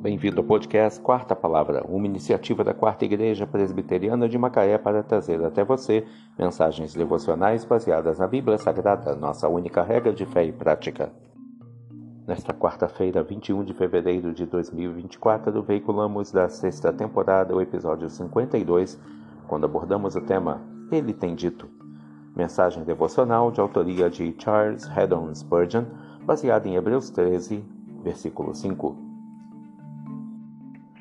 Bem-vindo ao podcast Quarta Palavra, uma iniciativa da Quarta Igreja Presbiteriana de Macaé para trazer até você mensagens devocionais baseadas na Bíblia Sagrada, nossa única regra de fé e prática. Nesta quarta-feira, 21 de fevereiro de 2024, veiculamos da sexta temporada o episódio 52, quando abordamos o tema Ele tem dito. Mensagem devocional de autoria de Charles Haddon Spurgeon, baseada em Hebreus 13, versículo 5.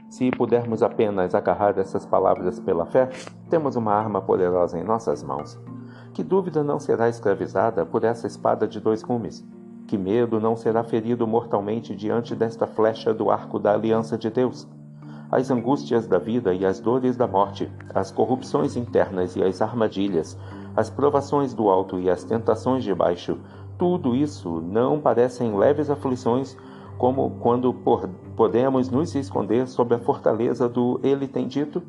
Se pudermos apenas agarrar essas palavras pela fé, temos uma arma poderosa em nossas mãos. Que dúvida não será escravizada por essa espada de dois gumes? Que medo não será ferido mortalmente diante desta flecha do arco da aliança de Deus? As angústias da vida e as dores da morte, as corrupções internas e as armadilhas, as provações do alto e as tentações de baixo, tudo isso não parecem leves aflições como quando podemos nos esconder sob a fortaleza do Ele tem dito?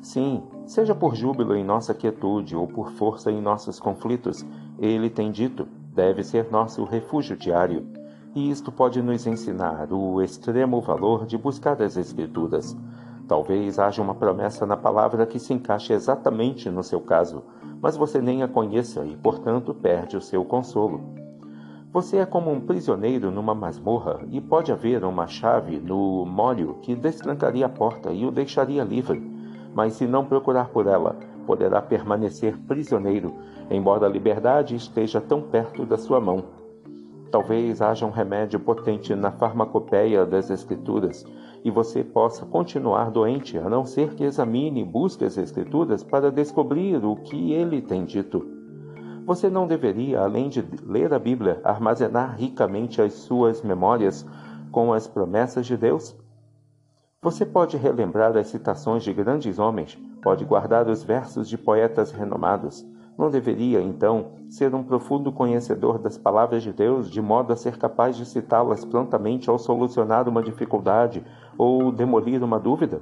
Sim, seja por júbilo em nossa quietude ou por força em nossos conflitos, Ele tem dito, deve ser nosso refúgio diário. E isto pode nos ensinar o extremo valor de buscar as Escrituras. Talvez haja uma promessa na palavra que se encaixe exatamente no seu caso, mas você nem a conheça e, portanto, perde o seu consolo. Você é como um prisioneiro numa masmorra e pode haver uma chave no molho que destrancaria a porta e o deixaria livre. Mas se não procurar por ela, poderá permanecer prisioneiro, embora a liberdade esteja tão perto da sua mão. Talvez haja um remédio potente na farmacopeia das Escrituras e você possa continuar doente, a não ser que examine e busque as Escrituras para descobrir o que ele tem dito. Você não deveria, além de ler a Bíblia, armazenar ricamente as suas memórias com as promessas de Deus? Você pode relembrar as citações de grandes homens, pode guardar os versos de poetas renomados. Não deveria, então, ser um profundo conhecedor das palavras de Deus, de modo a ser capaz de citá-las prontamente ao solucionar uma dificuldade ou demolir uma dúvida?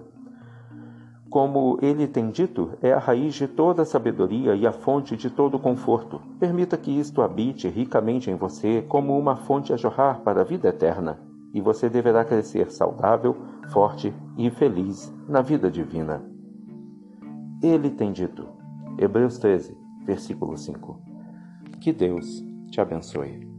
Como ele tem dito, é a raiz de toda sabedoria e a fonte de todo conforto. Permita que isto habite ricamente em você como uma fonte a jorrar para a vida eterna, e você deverá crescer saudável, forte e feliz na vida divina. Ele tem dito. Hebreus 13, versículo 5. Que Deus te abençoe.